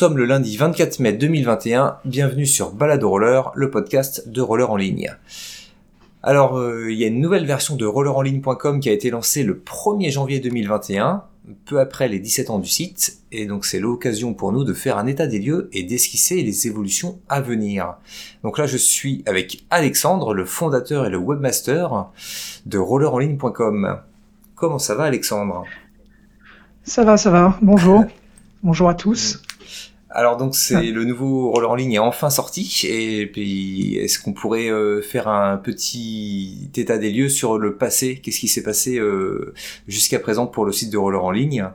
sommes le lundi 24 mai 2021. Bienvenue sur Balado Roller, le podcast de roller en ligne. Alors, euh, il y a une nouvelle version de rollerenligne.com qui a été lancée le 1er janvier 2021, peu après les 17 ans du site, et donc c'est l'occasion pour nous de faire un état des lieux et d'esquisser les évolutions à venir. Donc là, je suis avec Alexandre, le fondateur et le webmaster de rollerenligne.com. Comment ça va, Alexandre? Ça va, ça va. Bonjour. Bonjour à tous. Alors donc c'est le nouveau roller en ligne est enfin sorti et puis est-ce qu'on pourrait euh, faire un petit état des lieux sur le passé? Qu'est-ce qui s'est passé euh, jusqu'à présent pour le site de roller en ligne?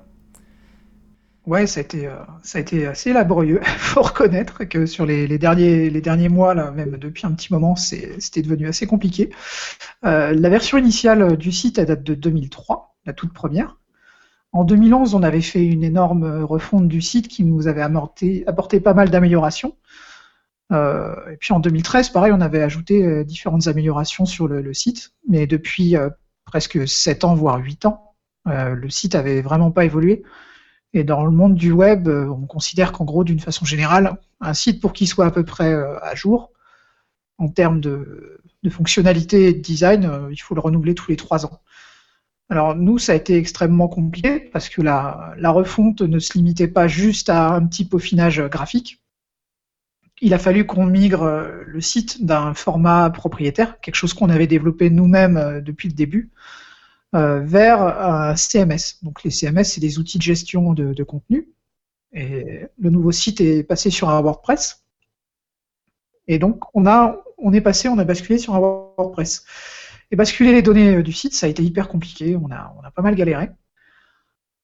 Ouais, ça a été euh, ça a été assez laborieux. Faut reconnaître que sur les, derniers les derniers mois là, même depuis un petit moment, c'était devenu assez compliqué. la version initiale du site elle date de 2003, la toute première. En 2011, on avait fait une énorme refonte du site qui nous avait apporté, pas mal d'améliorations. Euh, et puis en 2013, pareil, on avait ajouté euh, différentes améliorations sur le, site. Mais depuis euh, presque 7 ans, voire 8 ans, le site avait vraiment pas évolué. Et dans le monde du web, on considère qu'en gros, d'une façon générale, un site pour qu'il soit à peu près à jour, en termes de, de fonctionnalité et de design, il faut le renouveler tous les 3 ans. Alors nous, ça a été extrêmement compliqué parce que la, refonte ne se limitait pas juste à un petit peaufinage graphique. Il a fallu qu'on migre euh, le site d'un format propriétaire, quelque chose qu'on avait développé nous-mêmes euh, depuis le début, euh, vers un CMS. Donc les CMS, c'est des outils de gestion de, contenu. Et le nouveau site est passé sur un WordPress. Et donc on a, on est passé, on a basculé sur un WordPress. Et basculer les données euh, du site, ça a été hyper compliqué, on a, on a pas mal galéré.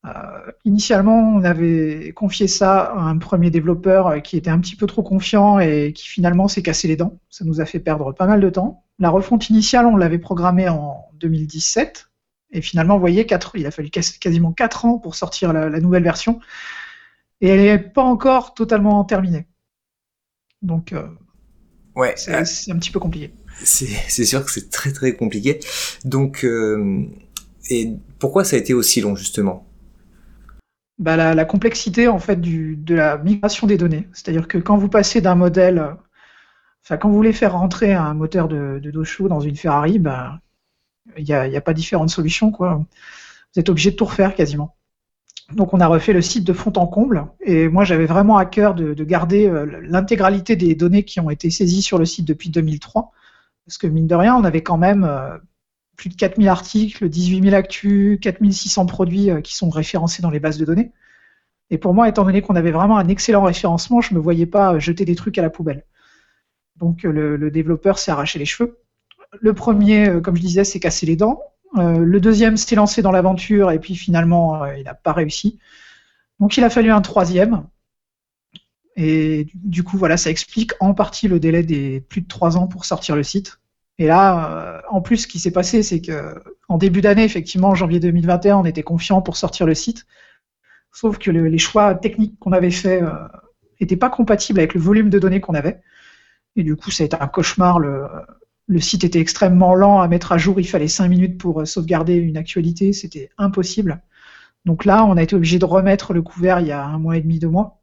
Euh, initialement, on avait confié ça à un premier développeur euh, qui était un petit peu trop confiant et qui finalement s'est cassé les dents. Ça nous a fait perdre pas mal de temps. La refonte initiale, on l'avait programmée en 2017. Et finalement, vous voyez, il a fallu quasiment 4 ans pour sortir la, nouvelle version. Et elle n'est pas encore totalement terminée. Donc, ouais, c'est un petit peu compliqué c'est sûr que c'est très très compliqué. Donc, euh, et pourquoi ça a été aussi long justement? Bah, la, complexité en fait de la migration des données. C'est-à-dire que quand vous passez d'un modèle, enfin quand vous voulez faire rentrer un moteur de, de dos chaud dans une Ferrari, bah, il n'y a, a, pas différentes solutions. Quoi. Vous êtes obligé de tout refaire quasiment. Donc on a refait le site de fond en comble et moi j'avais vraiment à cœur de, de garder euh, l'intégralité des données qui ont été saisies sur le site depuis 2003 parce que mine de rien, on avait quand même euh, plus de 4000 articles, 18 000 actus, 4600 produits euh, qui sont référencés dans les bases de données. Et pour moi, étant donné qu'on avait vraiment un excellent référencement, je ne me voyais pas jeter des trucs à la poubelle. Donc euh, le, développeur s'est arraché les cheveux. Le premier, comme je disais, s'est cassé les dents. le deuxième s'est lancé dans l'aventure et puis finalement, il n'a pas réussi. Donc il a fallu un troisième. Et du coup, voilà, ça explique en partie le délai des plus de trois ans pour sortir le site. Et là, euh, en plus, ce qui s'est passé, c'est que en début d'année, effectivement, en janvier 2021, on était confiant pour sortir le site. Sauf que les choix techniques qu'on avait faits n'étaient euh, pas compatibles avec le volume de données qu'on avait. Et du coup, ça a été un cauchemar. Le, le, site était extrêmement lent à mettre à jour. Il fallait cinq minutes pour euh, sauvegarder une actualité. C'était impossible. Donc là, on a été obligé de remettre le couvert il y a un mois et demi, deux mois.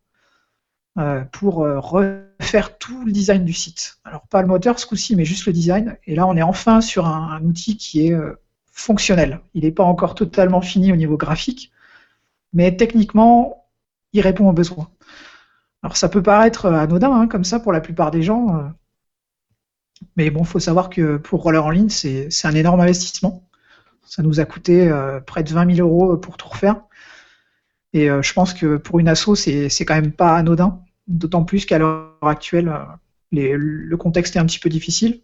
Euh, pour euh, refaire tout le design du site. Alors pas le moteur ce coup-ci, mais juste le design. Et là, on est enfin sur un, outil qui est euh, fonctionnel. Il n'est pas encore totalement fini au niveau graphique, mais techniquement, il répond aux besoins. Alors ça peut paraître anodin hein, comme ça pour la plupart des gens, mais bon, il faut savoir que pour Roller en ligne, c'est un énorme investissement. Ça nous a coûté près de 20 000 euros pour tout refaire. Et je pense que pour une asso, c'est quand même pas anodin. D'autant plus qu'à l'heure actuelle, euh, le contexte est un petit peu difficile.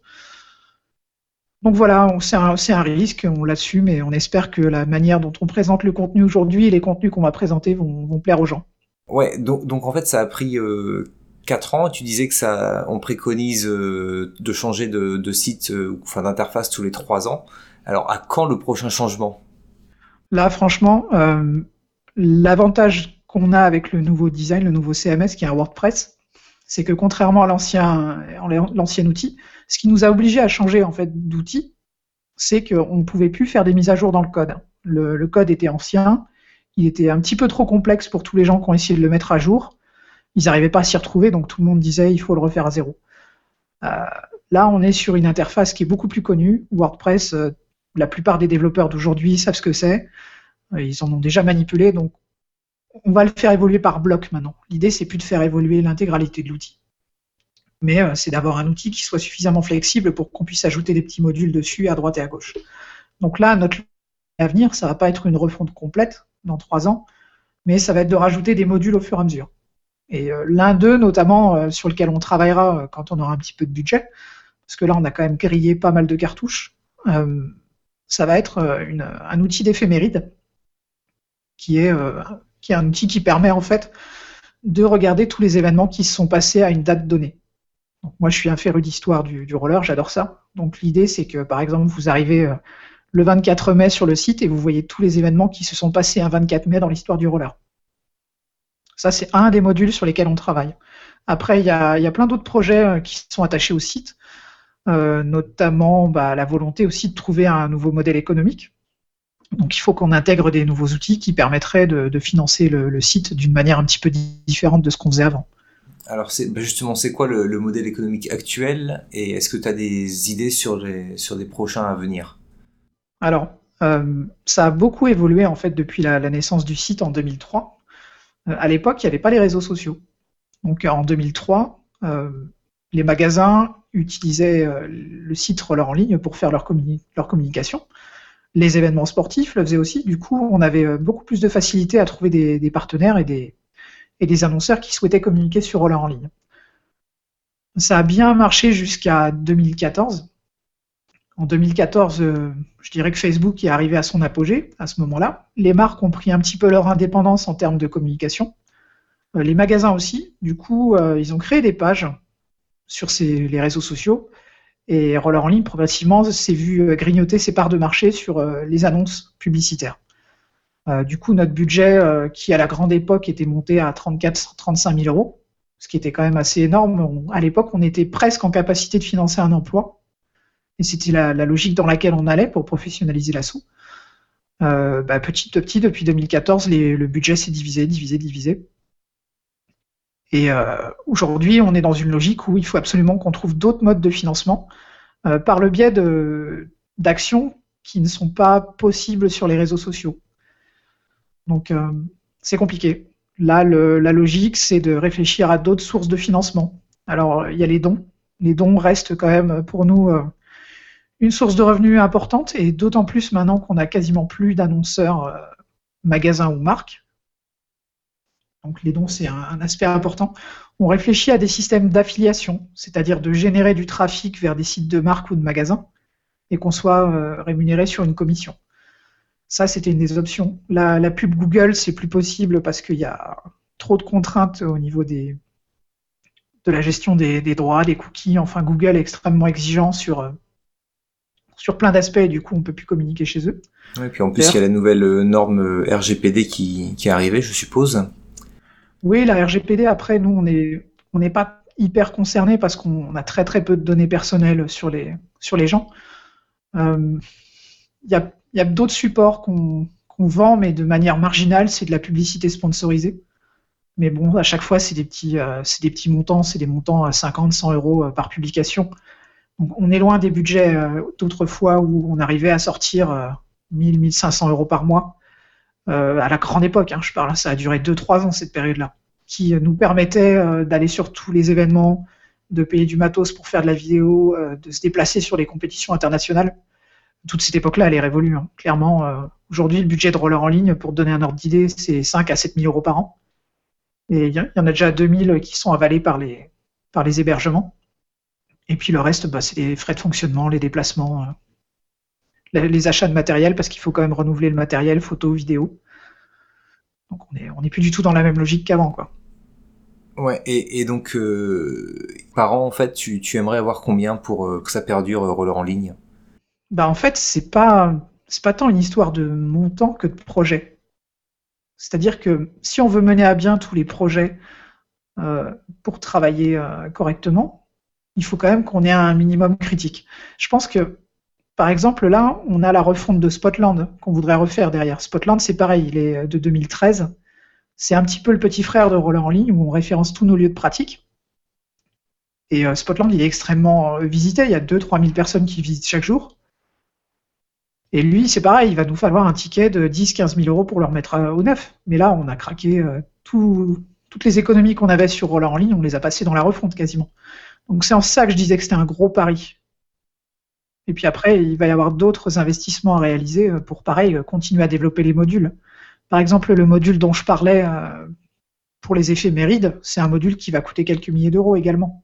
Donc voilà, c'est un, risque, on l'assume et on espère que la manière dont on présente le contenu aujourd'hui et les contenus qu'on va présenter vont, plaire aux gens. Ouais, donc, en fait ça a pris euh, 4 ans. Tu disais que ça, on préconise euh, de changer de, site, euh, enfin d'interface tous les 3 ans. Alors à quand le prochain changement? Là, franchement, l'avantage qu'on a avec le nouveau design, le nouveau CMS qui est un WordPress, c'est que contrairement à l'ancien, l'ancien outil, ce qui nous a obligé à changer en fait d'outil, c'est qu'on ne pouvait plus faire des mises à jour dans le code. Le, code était ancien, il était un petit peu trop complexe pour tous les gens qui ont essayé de le mettre à jour. ils n'arrivaient pas à s'y retrouver, donc tout le monde disait il faut le refaire à zéro. là, on est sur une interface qui est beaucoup plus connue. WordPress, la plupart des développeurs d'aujourd'hui savent ce que c'est. Ils en ont déjà manipulé, donc on va le faire évoluer par bloc maintenant. L'idée, c'est plus de faire évoluer l'intégralité de l'outil. Mais euh, c'est d'avoir un outil qui soit suffisamment flexible pour qu'on puisse ajouter des petits modules dessus à droite et à gauche. Donc là, notre avenir, ça va pas être une refonte complète dans trois ans, mais ça va être de rajouter des modules au fur et à mesure. Et euh, l'un d'eux, notamment, euh, sur lequel on travaillera quand on aura un petit peu de budget, parce que là, on a quand même grillé pas mal de cartouches, ça va être un outil d'éphéméride qui est qui est un outil qui permet en fait de regarder tous les événements qui se sont passés à une date donnée. moi, je suis un féru d'histoire du, roller, j'adore ça. Donc l'idée, c'est que par exemple, vous arrivez euh, le 24 mai sur le site et vous voyez tous les événements qui se sont passés un 24 mai dans l'histoire du roller. Ça, c'est un des modules sur lesquels on travaille. Après, il y a, plein d'autres projets euh, qui sont attachés au site, euh, notamment bah, la volonté aussi de trouver un nouveau modèle économique. Donc il faut qu'on intègre des nouveaux outils qui permettraient de, financer le, site d'une manière un petit peu différente de ce qu'on faisait avant. Alors bah, justement, c'est quoi le, modèle économique actuel et est-ce que tu as des idées sur, sur des prochains à venir? Alors, euh, ça a beaucoup évolué en fait depuis la, naissance du site en 2003. Euh, à l'époque, il n'y avait pas les réseaux sociaux. Donc en 2003, euh, les magasins utilisaient le site Roller en ligne pour faire leur, leur communication les événements sportifs le faisaient aussi. Du coup, on avait euh, beaucoup plus de facilité à trouver des, partenaires et des, annonceurs qui souhaitaient communiquer sur Roller en ligne. Ça a bien marché jusqu'à 2014. En 2014, euh, je dirais que Facebook est arrivé à son apogée à ce moment-là. Les marques ont pris un petit peu leur indépendance en termes de communication. Euh, les magasins aussi. Du coup, ils ont créé des pages sur les réseaux sociaux et Roller en ligne, progressivement, s'est vu euh, grignoter ses parts de marché sur euh, les annonces publicitaires. Euh, du coup, notre budget, qui à la grande époque était monté à 34-35 000 euros, ce qui était quand même assez énorme, à l'époque, on était presque en capacité de financer un emploi. Et c'était la, logique dans laquelle on allait pour professionnaliser l'assaut. Bah, petit à petit, depuis 2014, le budget s'est divisé, divisé, divisé. Et euh, aujourd'hui, on est dans une logique où il faut absolument qu'on trouve d'autres modes de financement euh, par le biais d'actions qui ne sont pas possibles sur les réseaux sociaux. Donc, euh, c'est compliqué. Là, la logique, c'est de réfléchir à d'autres sources de financement. Alors, il y a les dons. Les dons restent quand même pour nous une source de revenus importante, et d'autant plus maintenant qu'on a quasiment plus d'annonceurs magasins ou marques. Donc les dons, c'est un, aspect important. On réfléchit à des systèmes d'affiliation, c'est-à-dire de générer du trafic vers des sites de marque ou de magasins et qu'on soit euh, rémunéré sur une commission. Ça, c'était une des options. La, pub Google, c'est plus possible parce qu'il y a trop de contraintes au niveau de la gestion des, droits, des cookies. Enfin, Google est extrêmement exigeant sur, euh, plein d'aspects et du coup, on ne peut plus communiquer chez eux. Et puis en plus, il y a la nouvelle euh, norme RGPD qui, qui est arrivée, je suppose. Oui, la RGPD, après, nous, on n'est pas hyper concernés parce qu'on a très très peu de données personnelles sur les, gens. Il euh, y a, d'autres supports qu'on vend, mais de manière marginale, c'est de la publicité sponsorisée. Mais bon, à chaque fois, c'est des petits, euh, montants, c'est des montants à 50, 100 euros euh, par publication. Donc, on est loin des budgets d'autrefois où on arrivait à sortir 1000, 1500 euros par mois. Euh, à la grande époque, hein, je parle, ça a duré 2-3 ans cette période-là, qui nous permettait euh, d'aller sur tous les événements, de payer du matos pour faire de la vidéo, euh, de se déplacer sur les compétitions internationales. Toute cette époque-là, elle est révolue. Hein. Clairement, aujourd'hui, le budget de roller en ligne, pour donner un ordre d'idée, c'est 5 à 7 000 euros par an. Et il y, en a déjà 2000 qui sont avalés par les, par les hébergements. Et puis le reste, bah, c'est les frais de fonctionnement, les déplacements, les achats de matériel parce qu'il faut quand même renouveler le matériel, photo, vidéo. Donc on n'est on est plus du tout dans la même logique qu'avant, quoi. Ouais, et, donc euh, par an, en fait, tu, aimerais avoir combien pour euh, que ça perdure euh, roller en ligne? Bah en fait, c'est pas c'est pas tant une histoire de montant que de projet. C'est-à-dire que si on veut mener à bien tous les projets pour travailler correctement, il faut quand même qu'on ait un minimum critique. Je pense que par exemple, là, on a la refonte de Spotland qu'on voudrait refaire derrière. Spotland, c'est pareil, il est de 2013. C'est un petit peu le petit frère de Roller en ligne où on référence tous nos lieux de pratique. Et euh, Spotland, il est extrêmement euh, visité. Il y a 2-3 000 personnes qui visitent chaque jour. Et lui, c'est pareil, il va nous falloir un ticket de 10-15 000 euros pour le remettre au neuf. Mais là, on a craqué toutes les économies qu'on avait sur Roller en ligne, on les a passées dans la refonte quasiment. Donc c'est en ça que je disais que c'était un gros pari. Et puis après, il va y avoir d'autres investissements à réaliser pour, pareil, continuer à développer les modules. Par exemple, le module dont je parlais euh, pour les éphémérides, c'est un module qui va coûter quelques milliers d'euros également.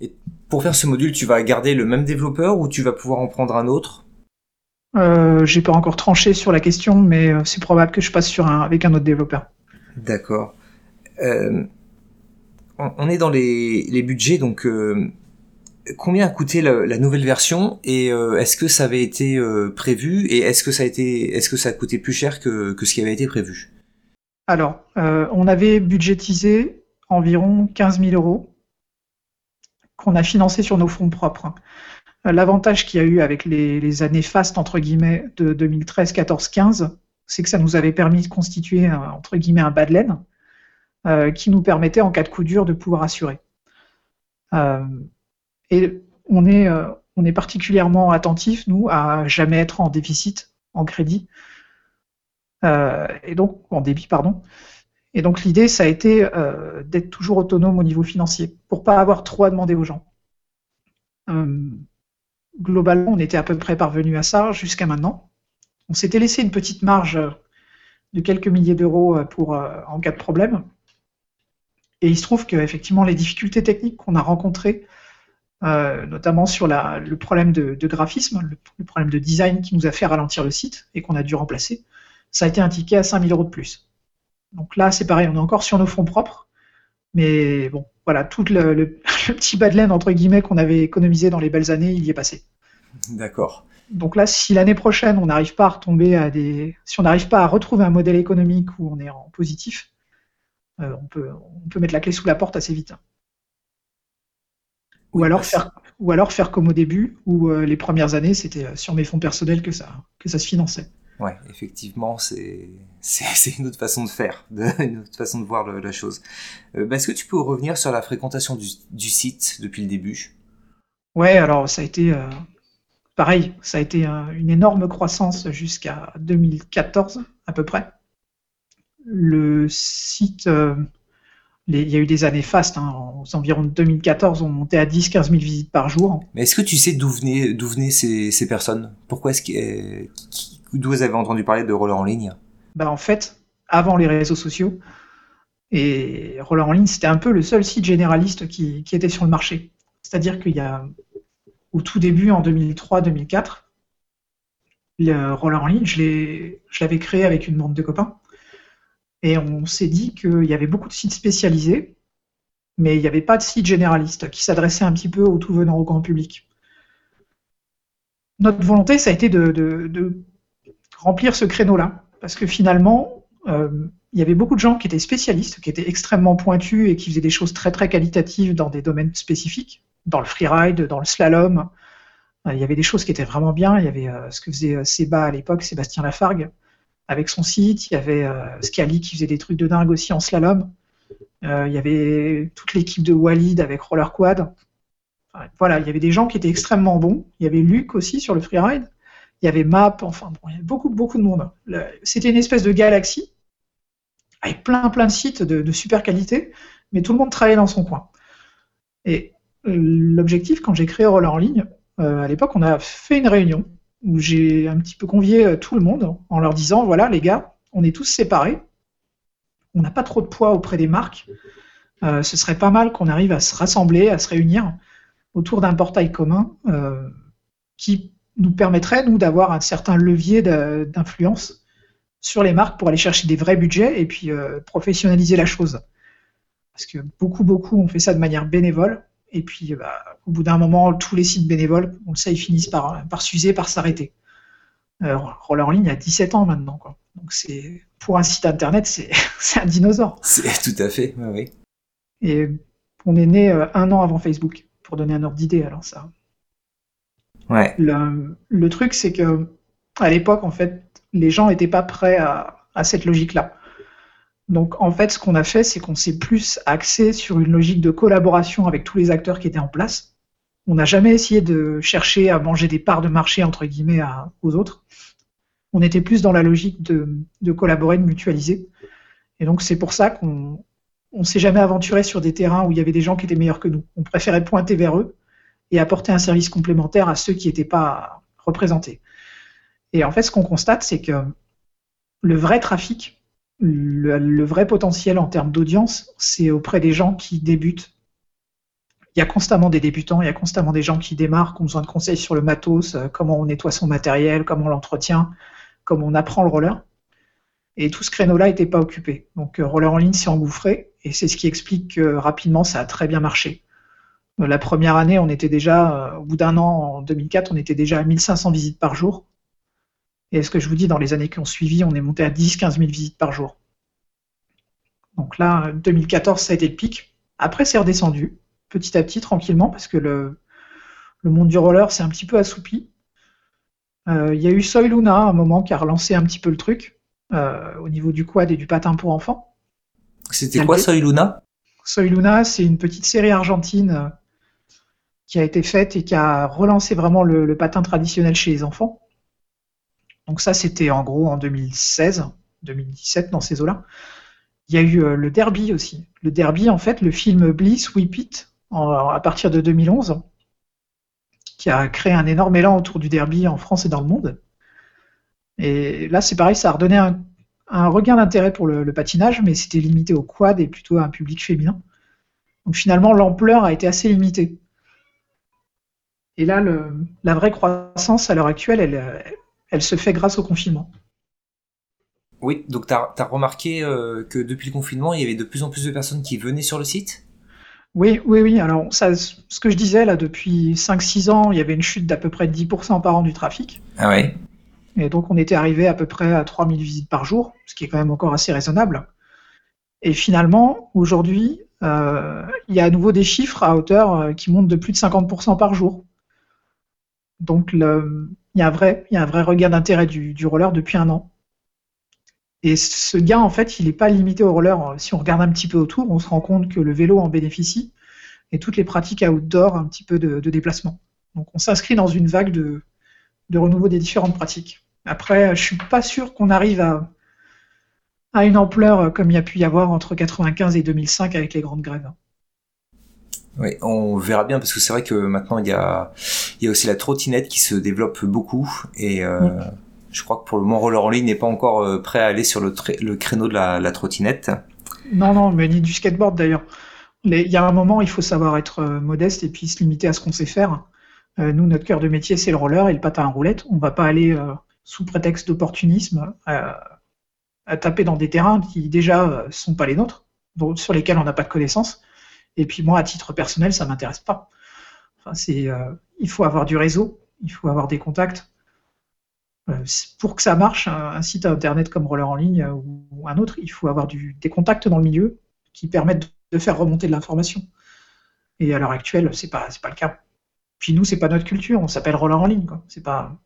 Et pour faire ce module, tu vas garder le même développeur ou tu vas pouvoir en prendre un autre? Euh, j'ai pas encore tranché sur la question, mais euh, c'est probable que je passe sur un, avec un autre développeur. D'accord. Euh, on est dans les, budgets, donc combien a coûté la, nouvelle version et est-ce que ça avait été prévu et est-ce que ça a été, est-ce que ça a coûté plus cher que, que ce qui avait été prévu? Alors, on avait budgétisé environ 15 000 euros qu'on a financé sur nos fonds propres. L'avantage qu'il y a eu avec les, années fastes, entre guillemets, de 2013, 14, 15, c'est que ça nous avait permis de constituer, entre guillemets, un bas euh, qui nous permettait, en cas de coup dur, de pouvoir assurer. Euh, et on est, euh, on est particulièrement attentif, nous, à jamais être en déficit, en crédit, et donc en débit, pardon. Et donc l'idée, ça a été d'être toujours autonome au niveau financier, pour pas avoir trop à demander aux gens globalement, on était à peu près parvenu à ça jusqu'à maintenant. On s'était laissé une petite marge de quelques milliers d'euros euh, pour euh, en cas de problème. Et il se trouve qu'effectivement, les difficultés techniques qu'on a rencontrées, euh, notamment sur le problème de, graphisme, le, problème de design qui nous a fait ralentir le site et qu'on a dû remplacer, ça a été un ticket à 5000 euros de plus. Donc là, c'est pareil, on est encore sur nos fonds propres, mais bon, voilà, tout le, petit bas de laine, entre guillemets, qu'on avait économisé dans les belles années, il y est passé. D'accord. Donc là, si l'année prochaine, on n'arrive pas à retomber à des. Si on n'arrive pas à retrouver un modèle économique où on est en positif, euh, on, peut, on peut mettre la clé sous la porte assez vite. Ou alors, faire, ou alors faire comme au début, où euh, les premières années, c'était euh, sur mes fonds personnels que ça, que ça se finançait. Ouais, effectivement, c'est une autre façon de faire, une autre façon de voir la chose. Euh, bah, est-ce que tu peux revenir sur la fréquentation du, site depuis le début? Ouais, alors ça a été euh, pareil, ça a été une énorme croissance jusqu'à 2014 à peu près. Le site, euh, il y a eu des années fastes, hein, aux environs de 2014, on montait à 10-15 000 visites par jour. Mais est-ce que tu sais d'où venaient, d'où venaient ces, ces personnes? Pourquoi est-ce qu'ils D'où vous avez entendu parler de roller en ligne? Bah, En fait, avant les réseaux sociaux, et roller en ligne, c'était un peu le seul site généraliste qui, était sur le marché. C'est-à-dire qu'il y a, au tout début, en 2003-2004, le roller en ligne, je l'avais créé avec une bande de copains. Et on s'est dit qu'il y avait beaucoup de sites spécialisés, mais il n'y avait pas de site généraliste qui s'adressait un petit peu au tout venant au grand public. Notre volonté, ça a été de remplir ce créneau-là. Parce que finalement, euh, il y avait beaucoup de gens qui étaient spécialistes, qui étaient extrêmement pointus et qui faisaient des choses très très qualitatives dans des domaines spécifiques, dans le freeride, dans le slalom. Euh, il y avait des choses qui étaient vraiment bien. Il y avait euh, ce que faisait Seba à l'époque, Sébastien Lafargue, avec son site. Il y avait Scali qui faisait des trucs de dingue aussi en slalom. il y avait toute l'équipe de Walid avec Roller Quad. voilà, il y avait des gens qui étaient extrêmement bons. Il y avait Luc aussi sur le freeride il y avait Map, enfin, il y avait beaucoup, beaucoup de monde. C'était une espèce de galaxie avec plein, plein de sites de, super qualité, mais tout le monde travaillait dans son coin. Et euh, l'objectif, quand j'ai créé Roller en ligne, euh, à l'époque, on a fait une réunion où j'ai un petit peu convié euh, tout le monde en leur disant voilà, les gars, on est tous séparés, on n'a pas trop de poids auprès des marques. ce serait pas mal qu'on arrive à se rassembler, à se réunir autour d'un portail commun qui nous permettrait, nous, d'avoir un certain levier d'influence sur les marques pour aller chercher des vrais budgets et puis euh, professionnaliser la chose. Parce que beaucoup, beaucoup ont fait ça de manière bénévole. Et puis, bah, au bout d'un moment, tous les sites bénévoles, on le sait, ils finissent par, par s'user, par s'arrêter. Euh, Roller en ligne a 17 ans maintenant. Quoi. Donc, c'est pour un site internet, c'est un dinosaure. C'est tout à fait, oui. Et on est né euh, un an avant Facebook, pour donner un ordre d'idée. Alors, ça, le, truc, c'est que à l'époque, en fait, les gens n'étaient pas prêts à, cette logique-là. Donc en fait, ce qu'on a fait, c'est qu'on s'est plus axé sur une logique de collaboration avec tous les acteurs qui étaient en place. On n'a jamais essayé de chercher à manger des parts de marché entre guillemets aux autres. On était plus dans la logique de, collaborer, de mutualiser. Et donc c'est pour ça qu'on on s'est jamais aventuré sur des terrains où il y avait des gens qui étaient meilleurs que nous. On préférait pointer vers eux et apporter un service complémentaire à ceux qui n'étaient pas représentés. Et en fait, ce qu'on constate, c'est que le vrai trafic, le, vrai potentiel en termes d'audience, c'est auprès des gens qui débutent. Il y a constamment des débutants, il y a constamment des gens qui démarrent, qui ont besoin de conseils sur le matos, euh, comment on nettoie son matériel, comment on l'entretient, comment on apprend le roller. Et tout ce créneau-là n'était pas occupé. Donc euh, Roller en ligne s'est engouffré, et c'est ce qui explique que rapidement ça a très bien marché. Euh, la première année, on était déjà, au bout d'un an, en 2004, on était déjà à 1500 visites par jour. Et ce que je vous dis, dans les années qui ont suivi, on est monté à 10-15 000 visites par jour. Donc là, 2014, ça a été le pic. Après, c'est redescendu, petit à petit, tranquillement, parce que le, monde du roller s'est un petit peu assoupi. Euh, il y a eu Soy Luna, un moment, qui a relancé un petit peu le truc, euh, au niveau du quad et du patin pour enfants. C'était quoi Soy Luna? Soy Luna, c'est une petite série argentine euh, qui a été faite et qui a relancé vraiment le patin traditionnel chez les enfants. Donc ça, c'était en gros en 2016, 2017, dans ces eaux-là. Il y a eu euh, le Derby aussi. Le Derby, en fait, le film Bliss, Whip It, à partir de 2011, qui a créé un énorme élan autour du Derby en France et dans le monde. Et là, c'est pareil, ça a redonné un, regain d'intérêt pour le, patinage, mais c'était limité au quad et plutôt à un public féminin. Donc finalement, l'ampleur a été assez limitée. Et là, la vraie croissance à l'heure actuelle, elle, elle se fait grâce au confinement. Oui, donc tu as, remarqué euh, que depuis le confinement, il y avait de plus en plus de personnes qui venaient sur le site? Oui, oui, oui. Alors, ça, ce que je disais, là, depuis 5-6 ans, il y avait une chute d'à peu près 10% par an du trafic. Ah ouais? Et donc, on était arrivé à peu près à 3000 visites par jour, ce qui est quand même encore assez raisonnable. Et finalement, aujourd'hui, euh, il y a à nouveau des chiffres à hauteur euh, qui montent de plus de 50% par jour. Donc, le, il y a un vrai, il regain d'intérêt du, roller depuis un an. Et ce gain, en fait, il n'est pas limité au roller. Si on regarde un petit peu autour, on se rend compte que le vélo en bénéficie et toutes les pratiques outdoor, un petit peu de, déplacement. Donc on s'inscrit dans une vague de, renouveau des différentes pratiques. Après, je suis pas sûr qu'on arrive à, à une ampleur comme il y a pu y avoir entre 95 et 2005 avec les grandes grèves. Oui, on verra bien parce que c'est vrai que maintenant il y a, il y a aussi la trottinette qui se développe beaucoup et euh, je crois que pour le moment Roller en ligne n'est pas encore euh, prêt à aller sur le, le créneau de la, trottinette. Non, non, mais ni du skateboard d'ailleurs. Il y a un moment, il faut savoir être euh, modeste et puis se limiter à ce qu'on sait faire. nous, notre cœur de métier, c'est le roller et le patin à roulette. On va pas aller sous prétexte d'opportunisme à taper dans des terrains qui déjà sont pas les nôtres, sur lesquels on n'a pas de connaissances et puis moi, à titre personnel, ça m'intéresse pas. Enfin, euh, il faut avoir du réseau, il faut avoir des contacts. Euh, pour que ça marche, un, site internet comme Roller en ligne ou, un autre, il faut avoir des contacts dans le milieu qui permettent de faire remonter de l'information. Et à l'heure actuelle, c'est pas pas le cas. Puis nous, c'est pas notre culture, on s'appelle Roller en ligne. Quoi. Pas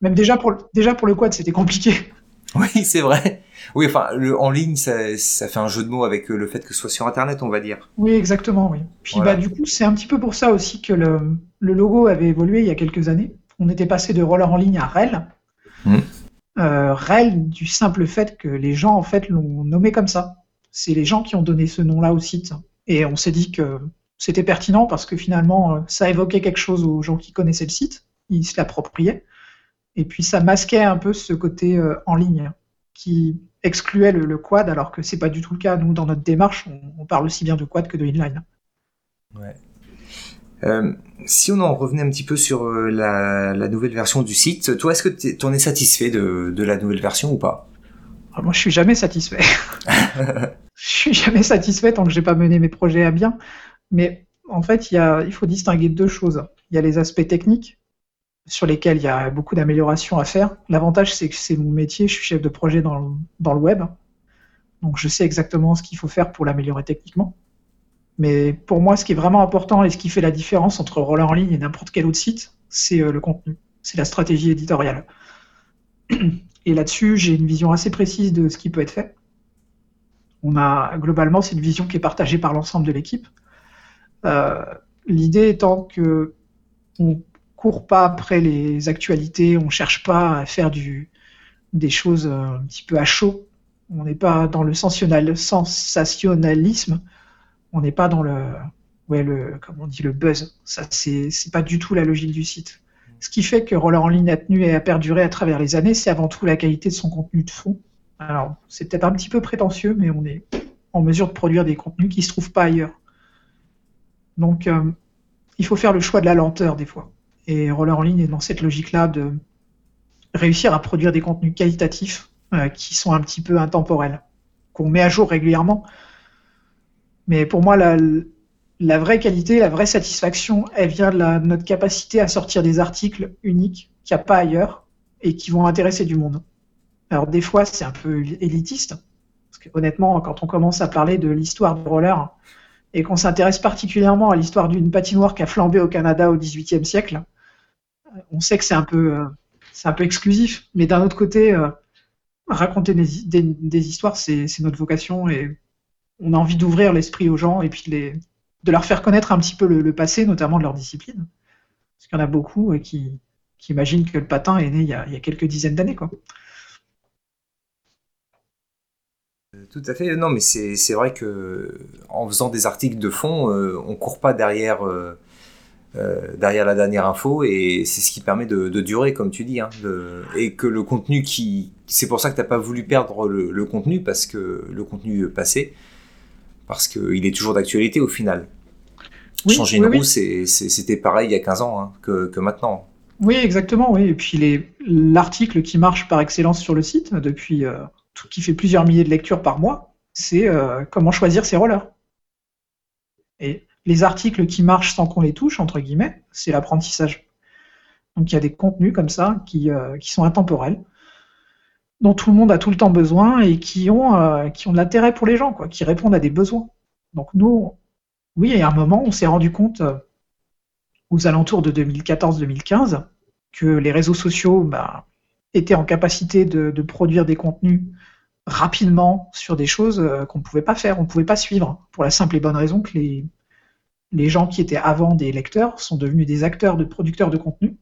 même déjà pour déjà pour le quad, c'était compliqué. Oui, c'est vrai. Oui, enfin, le, en ligne, ça, ça, fait un jeu de mots avec euh, le fait que ce soit sur Internet, on va dire. Oui, exactement, oui. Puis bah, du coup, c'est un petit peu pour ça aussi que le, le, logo avait évolué il y a quelques années. On était passé de roller en ligne à REL. Mmh. Euh, REL, du simple fait que les gens, en fait, l'ont nommé comme ça. C'est les gens qui ont donné ce nom-là au site. Et on s'est dit que c'était pertinent parce que finalement, euh, ça évoquait quelque chose aux gens qui connaissaient le site. Ils se l'appropriaient. Et puis ça masquait un peu ce côté euh, en ligne qui excluait le, quad, alors que c'est pas du tout le cas. Nous, dans notre démarche, on, parle aussi bien de quad que de inline. Ouais. Euh, si on en revenait un petit peu sur euh, la, nouvelle version du site, toi, est-ce que tu en es satisfait de, la nouvelle version ou pas? Ah, Moi, je suis jamais satisfait. je suis jamais satisfait tant que j'ai pas mené mes projets à bien. Mais en fait, il, il faut distinguer deux choses. Il y a les aspects techniques sur lesquels il y a beaucoup d'améliorations à faire. L'avantage, c'est que c'est mon métier, je suis chef de projet dans le, web, donc je sais exactement ce qu'il faut faire pour l'améliorer techniquement. Mais pour moi, ce qui est vraiment important et ce qui fait la différence entre Roller en ligne et n'importe quel autre site, c'est euh, le contenu, c'est la stratégie éditoriale. Et là-dessus, j'ai une vision assez précise de ce qui peut être fait. on a globalement cette vision qui est partagée par l'ensemble de l'équipe. L'idée étant que court pas après les actualités, on cherche pas à faire des choses un petit peu à chaud. On n'est pas dans le sensationnalisme, on n'est pas dans le, ouais, le, comment on dit, le buzz. Ça, c'est pas du tout la logique du site. Ce qui fait que Roller en ligne a tenu et a perduré à travers les années, c'est avant tout la qualité de son contenu de fond. Alors, c'est peut-être un petit peu prétentieux, mais on est en mesure de produire des contenus qui se trouvent pas ailleurs. Donc, euh, il faut faire le choix de la lenteur des fois. Et Roller en ligne est dans cette logique-là de réussir à produire des contenus qualitatifs euh, qui sont un petit peu intemporels, qu'on met à jour régulièrement. Mais pour moi, la, vraie qualité, la vraie satisfaction, elle vient de, notre capacité à sortir des articles uniques qu'il n'y a pas ailleurs et qui vont intéresser du monde. Alors des fois, c'est un peu élitiste, parce que honnêtement, quand on commence à parler de l'histoire du roller et qu'on s'intéresse particulièrement à l'histoire d'une patinoire qui a flambé au Canada au XVIIIe siècle, on sait que c'est un peu, euh, un peu exclusif. Mais d'un autre côté, euh, raconter des, histoires, c'est notre vocation et on a envie d'ouvrir l'esprit aux gens et puis de, leur faire connaître un petit peu le, passé, notamment de leur discipline. Parce qu'il y en a beaucoup euh, qui, imaginent que le patin est né il y a, quelques dizaines d'années. Tout à fait. Non, mais c'est vrai que en faisant des articles de fond, on on court pas derrière euh, derrière la dernière info et c'est ce qui permet de, durer comme tu dis hein, et que le contenu qui c'est pour ça que t'as pas voulu perdre le, contenu parce que le contenu passé parce qu'il est toujours d'actualité au final. Changer une roue c'était pareil il y a 15 ans hein, que, maintenant. Oui exactement oui. Et puis l'article qui marche par excellence sur le site depuis euh, tout qui fait plusieurs milliers de lectures par mois c'est euh, comment choisir ses rollers. Et les articles qui marchent sans qu'on les touche, entre guillemets, c'est l'apprentissage. Donc il y a des contenus comme ça qui, euh, qui, sont intemporels, dont tout le monde a tout le temps besoin et qui ont, euh, qui ont de l'intérêt pour les gens, quoi, qui répondent à des besoins. Donc nous, oui, y a un moment, on s'est rendu compte, euh, aux alentours de 2014-2015, que les réseaux sociaux bah, étaient en capacité de, produire des contenus rapidement sur des choses qu'on ne pouvait pas faire, on ne pouvait pas suivre, pour la simple et bonne raison que les, les gens qui étaient avant des lecteurs sont devenus des acteurs de producteurs de contenu,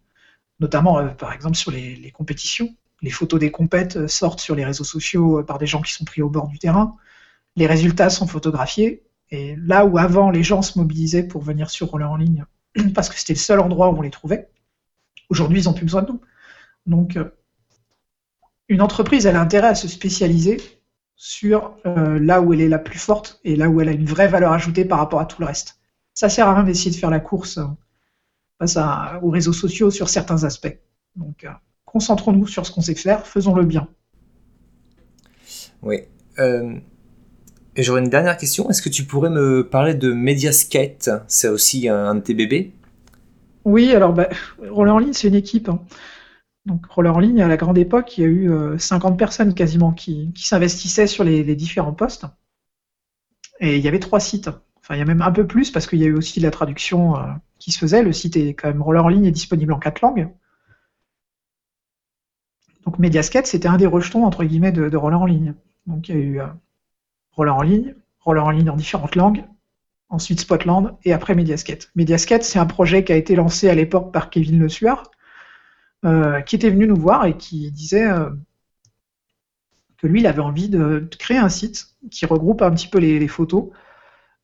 notamment euh, par exemple sur les, compétitions. Les photos des compètes euh, sortent sur les réseaux sociaux euh, par des gens qui sont pris au bord du terrain. Les résultats sont photographiés. Et là où avant les gens se mobilisaient pour venir sur Roller en ligne, parce que c'était le seul endroit où on les trouvait, aujourd'hui ils n'ont plus besoin de nous. Donc une entreprise, a intérêt à se spécialiser sur là où elle est la plus forte et là où elle a une vraie valeur ajoutée par rapport à tout le reste ça sert à rien d'essayer de faire la course euh, face aux réseaux sociaux sur certains aspects. Donc, euh, concentrons-nous sur ce qu'on sait faire, faisons-le bien. Oui. Euh, et j'aurais une dernière question. Est-ce que tu pourrais me parler de Mediaskate? C'est aussi un, de tes bébés? Oui, alors bah, Roller en ligne, c'est une équipe. Hein. Donc Roller en ligne, à la grande époque, il y a eu 50 personnes quasiment qui, s'investissaient sur les, les, différents postes. Et il y avait trois sites. Enfin, il y a même un peu plus parce qu'il y a eu aussi la traduction euh, qui se faisait. Le site est quand même roller en ligne est disponible en quatre langues. Donc Mediasket, c'était un des rejetons entre guillemets de, roller en ligne. Donc il y a eu euh, roller en ligne, roller en ligne en différentes langues, ensuite Spotland et après Mediasket. Mediasket, c'est un projet qui a été lancé à l'époque par Kevin Le Sueur, euh, qui était venu nous voir et qui disait que lui, il avait envie de, créer un site qui regroupe un petit peu les photos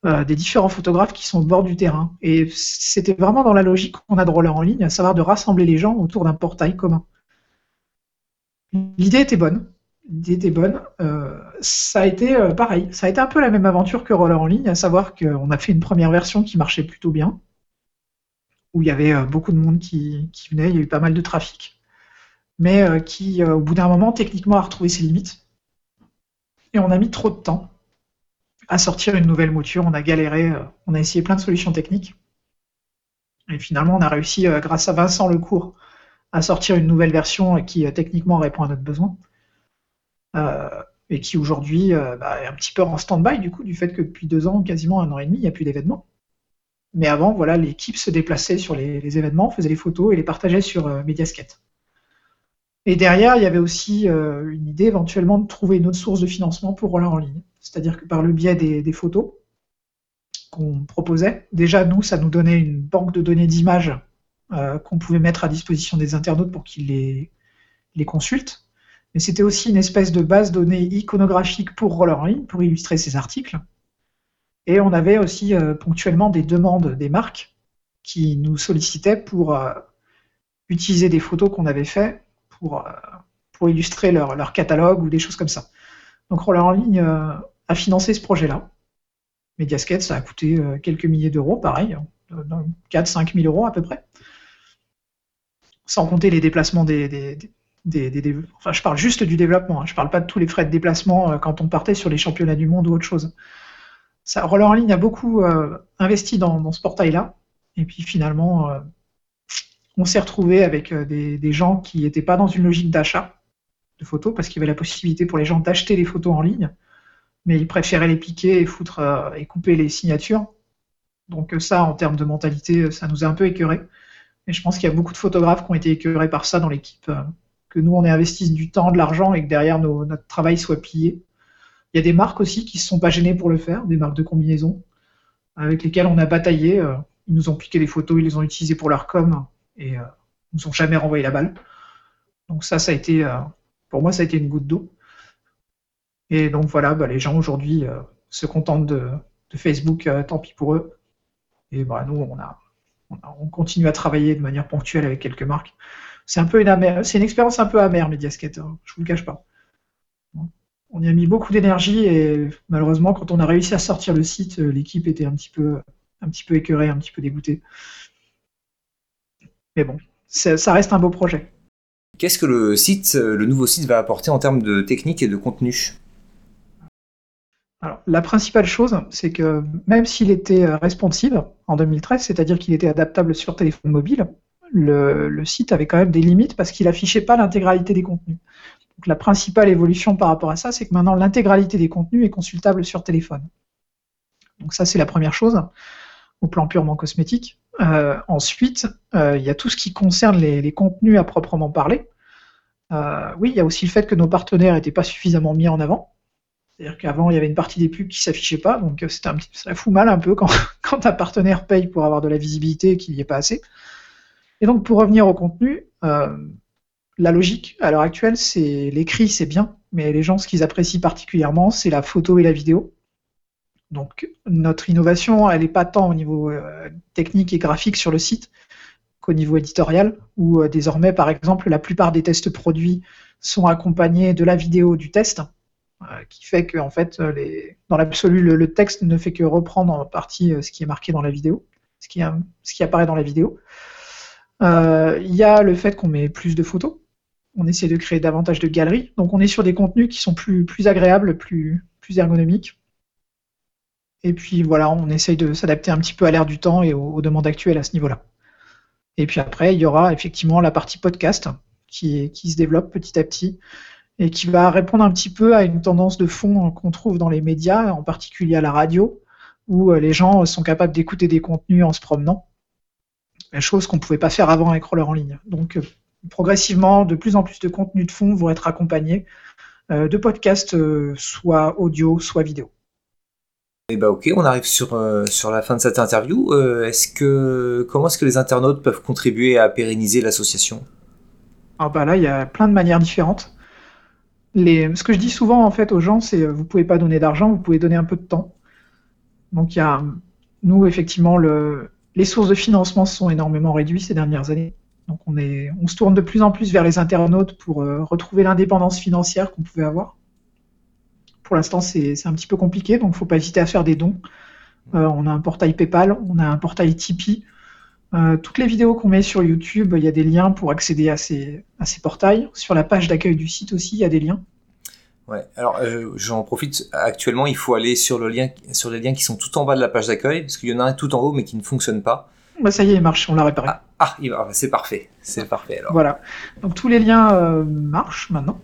euh, des différents photographes qui sont au bord du terrain. Et c'était vraiment dans la logique qu'on a de roller en ligne, à savoir de rassembler les gens autour d'un portail commun. L'idée était bonne. L'idée était bonne. Euh, ça a été euh, pareil. Ça a été un peu la même aventure que roller en ligne, à savoir qu'on a fait une première version qui marchait plutôt bien, où il y avait beaucoup de monde qui, qui venait, il y a eu pas mal de trafic, mais qui, au bout d'un moment, techniquement, a retrouvé ses limites. Et on a mis trop de temps à sortir une nouvelle mouture. On a galéré, euh, on a essayé plein de solutions techniques. Et finalement, on a réussi, euh, grâce à Vincent Lecourt, à sortir une nouvelle version qui euh, techniquement répond à notre besoin. et qui aujourd'hui bah, est un petit peu en stand-by du coup, du fait que depuis deux ans, quasiment un an et demi, il n'y a plus d'événements. Mais avant, voilà, l'équipe se déplaçait sur les, événements, faisait les photos et les partageait sur Mediasket. Et derrière, il y avait aussi une idée éventuellement de trouver une autre source de financement pour Roller en ligne. C'est-à-dire que par le biais des, photos qu'on proposait, déjà nous, ça nous donnait une banque de données d'images euh, qu'on pouvait mettre à disposition des internautes pour qu'ils les, consultent. Mais c'était aussi une espèce de base données iconographique pour Roller ligne, pour illustrer ces articles. Et on avait aussi euh, ponctuellement des demandes des marques qui nous sollicitaient pour euh, utiliser des photos qu'on avait faites pour, illustrer leur, catalogue ou des choses comme ça. Donc Roller en ligne a financé ce projet-là. Mediasket, ça a coûté quelques milliers d'euros, pareil, 4-5 000 euros à peu près. Sans compter les déplacements des, Enfin, je parle juste du développement, hein. je ne parle pas de tous les frais de déplacement quand on partait sur les championnats du monde ou autre chose. Roller en ligne a beaucoup investi dans, ce portail-là, et puis finalement, on s'est retrouvé avec des, gens qui n'étaient pas dans une logique d'achat de photos, parce qu'il y avait la possibilité pour les gens d'acheter les photos en ligne, mais ils préféraient les piquer et foutre et couper les signatures. Donc ça, en termes de mentalité, ça nous a un peu écœuré. Et je pense qu'il y a beaucoup de photographes qui ont été écœurés par ça dans l'équipe, euh, que nous on ait investi du temps, de l'argent et que derrière notre travail soit pillé. Il y a des marques aussi qui ne se sont pas gênées pour le faire, des marques de combinaison, avec lesquelles on a bataillé. Euh, ils nous ont piqué les photos, ils les ont utilisées pour leur com et euh, nous ont jamais renvoyé la balle. Donc ça, ça a été, pour moi, ça a été une goutte d'eau. Et donc voilà, bah, les gens aujourd'hui se contentent de, Facebook, tant pis pour eux. Et bah, nous, on continue à travailler de manière ponctuelle avec quelques marques. C'est un peu une c'est une expérience un peu amère, Mediasket, hein, je vous le cache pas. On y a mis beaucoup d'énergie et malheureusement, quand on a réussi à sortir le site, euh, l'équipe était un petit peu, un petit peu écœurée, un petit peu dégoûtée. Mais bon, ça reste un beau projet. Qu'est-ce que le site, le nouveau site va apporter en termes de technique et de contenu? Alors, la principale chose, c'est que même s'il était euh, responsive en 2013, c'est-à-dire qu'il était adaptable sur téléphone mobile, le, site avait quand même des limites parce qu'il affichait pas l'intégralité des contenus. Donc, la principale évolution par rapport à ça, c'est que maintenant l'intégralité des contenus est consultable sur téléphone. Donc ça, c'est la première chose au plan purement cosmétique. Euh, ensuite, euh, il y a tout ce qui concerne les, contenus à proprement parler. oui, il y a aussi le fait que nos partenaires n'étaient pas suffisamment mis en avant. C'est-à-dire qu'avant, il y avait une partie des pubs qui s'affichait pas, donc euh, c'était un petit, ça fout mal un peu quand, un partenaire paye pour avoir de la visibilité et qu'il n'y ait pas assez. Et donc, pour revenir au contenu, euh, la logique à l'heure actuelle, c'est l'écrit, c'est bien, mais les gens, ce qu'ils apprécient particulièrement, c'est la photo et la vidéo. Donc, notre innovation, elle n'est pas tant au niveau euh, technique et graphique sur le site qu'au niveau éditorial, où désormais, par exemple, la plupart des tests produits sont accompagnés de la vidéo du test euh, qui fait que en fait, euh, dans l'absolu, le, texte ne fait que reprendre en partie euh, ce qui est marqué dans la vidéo, ce qui, apparaît dans la vidéo. Il y a le fait qu'on met plus de photos. On essaie de créer davantage de galeries. Donc on est sur des contenus qui sont plus, agréables, plus ergonomiques. Et puis voilà, on essaye de s'adapter un petit peu à l'ère du temps et aux, demandes actuelles à ce niveau-là. Et puis après, il y aura effectivement la partie podcast qui, qui se développe petit à petit et qui va répondre un petit peu à une tendance de fond qu'on trouve dans les médias, en particulier à la radio, où euh, les gens sont capables d'écouter des contenus en se promenant, chose qu'on ne pouvait pas faire avant avec Roller en ligne. Donc euh, progressivement, de plus en plus de contenus de fond vont être accompagnés euh, de podcasts, soit audio, soit vidéo. Et eh bah ben, ok, on arrive sur, sur la fin de cette interview. est-ce que comment est-ce que les internautes peuvent contribuer à pérenniser l'association? Ah bah là, il y a plein de manières différentes ce que je dis souvent en fait aux gens, c'est vous pouvez pas donner d'argent, vous pouvez donner un peu de temps. Donc il y a, nous effectivement, le, les sources de financement sont énormément réduites ces dernières années. Donc on, se tourne de plus en plus vers les internautes pour euh, retrouver l'indépendance financière qu'on pouvait avoir. Pour l'instant, c'est un petit peu compliqué, donc il ne faut pas hésiter à faire des dons. Euh, on a un portail PayPal, on a un portail Tipeee. Euh, toutes les vidéos qu'on met sur YouTube, il y a des liens pour accéder à ces, à ces portails. Sur la page d'accueil du site aussi, il y a des liens. Ouais, alors euh, j'en profite. Actuellement, il faut aller sur, le lien, sur les liens qui sont tout en bas de la page d'accueil, parce qu'il y en a un tout en haut mais qui ne fonctionne pas. Bah, ça y est, il marche, on l'a réparé. Ah, ah, ah c'est parfait, c'est parfait alors. Voilà, donc tous les liens euh, marchent maintenant.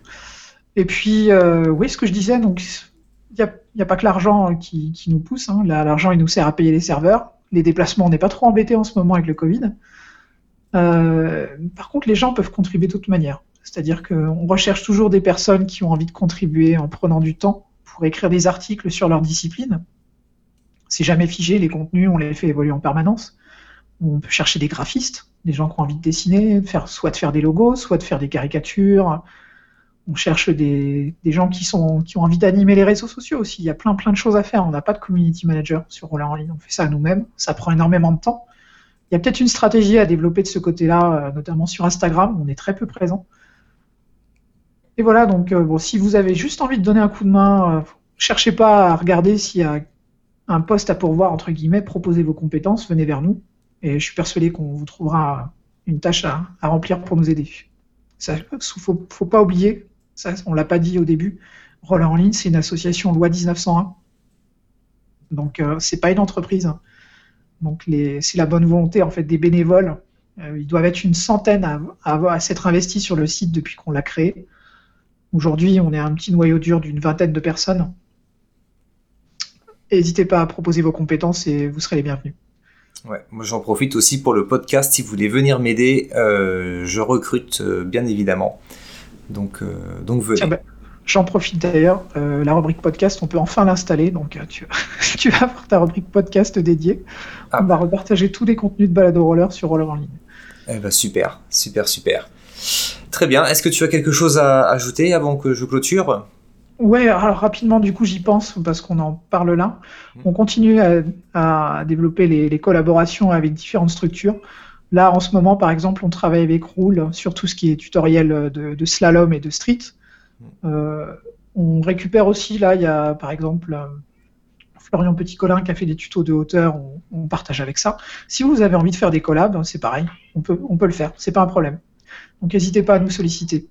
Et puis, oui, ce que je disais, donc il n'y a, pas que l'argent qui, nous pousse. Hein. L'argent, il nous sert à payer les serveurs les déplacements, on n'est pas trop embêté en ce moment avec le Covid. Euh, par contre, les gens peuvent contribuer de toute manière. C'est-à-dire qu'on recherche toujours des personnes qui ont envie de contribuer en prenant du temps pour écrire des articles sur leur discipline. C'est jamais figé, les contenus, on les fait évoluer en permanence. On peut chercher des graphistes, des gens qui ont envie de dessiner, soit de faire des logos, soit de faire des caricatures. On cherche des, gens qui, ont envie d'animer les réseaux sociaux aussi. Il y a plein plein de choses à faire. On n'a pas de community manager sur Roller en ligne. On fait ça nous-mêmes. Ça prend énormément de temps. Il y a peut-être une stratégie à développer de ce côté-là, euh, notamment sur Instagram. On est très peu présent. Et voilà, donc euh, si vous avez juste envie de donner un coup de main, euh, cherchez pas à regarder s'il y a un poste à pourvoir, entre guillemets, proposez vos compétences, venez vers nous. Et je suis persuadé qu'on vous trouvera une tâche à, remplir pour nous aider. Il ne faut, pas oublier, ça, on l'a pas dit au début, Roller en ligne, c'est une association loi 1901. Donc, euh, c'est pas une entreprise. Donc, c'est la bonne volonté en fait des bénévoles. Euh, ils doivent être une centaine à, s'être investis sur le site depuis qu'on l'a créé. Aujourd'hui, on est un petit noyau dur d'une vingtaine de personnes. N'hésitez pas à proposer vos compétences et vous serez les bienvenus. Ouais, moi j'en profite aussi pour le podcast. Si vous voulez venir m'aider, euh, je recrute euh, bien évidemment. Donc, euh, donc venez. Ben, j'en profite d'ailleurs, la rubrique podcast, on peut enfin l'installer. Donc tu, tu, vas avoir ta rubrique podcast dédiée. Ah. On va repartager tous les contenus de balado roller sur Roller en ligne. Eh ben super, super, super. Très bien. Est-ce que tu as quelque chose à ajouter avant que je clôture? Ouais, alors rapidement, du coup, j'y pense parce qu'on en parle là. Mmh. On continue à, développer les, collaborations avec différentes structures. Là, en ce moment, par exemple, on travaille avec Roule sur tout ce qui est tutoriel de, slalom et de street. Mmh. Euh, on récupère aussi, là, il y a par exemple euh, Florian Petit-Colin qui a fait des tutos de hauteur, on, partage avec ça. Si vous avez envie de faire des collabs, c'est pareil, on peut, on peut le faire, c'est pas un problème. Donc n'hésitez pas à nous solliciter.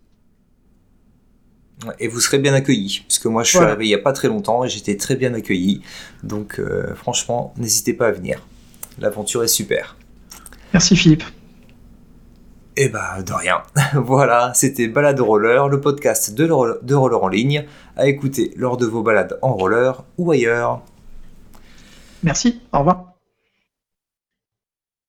Et vous serez bien accueillis, puisque moi je suis arrivé il n'y a pas très longtemps et j'étais très bien accueilli. Donc euh, franchement, n'hésitez pas à venir. L'aventure est super. Merci Philippe. Eh bah de rien. voilà, c'était Balade Roller, le podcast de, de roller en ligne, à écouter lors de vos balades en roller ou ailleurs. Merci, au revoir.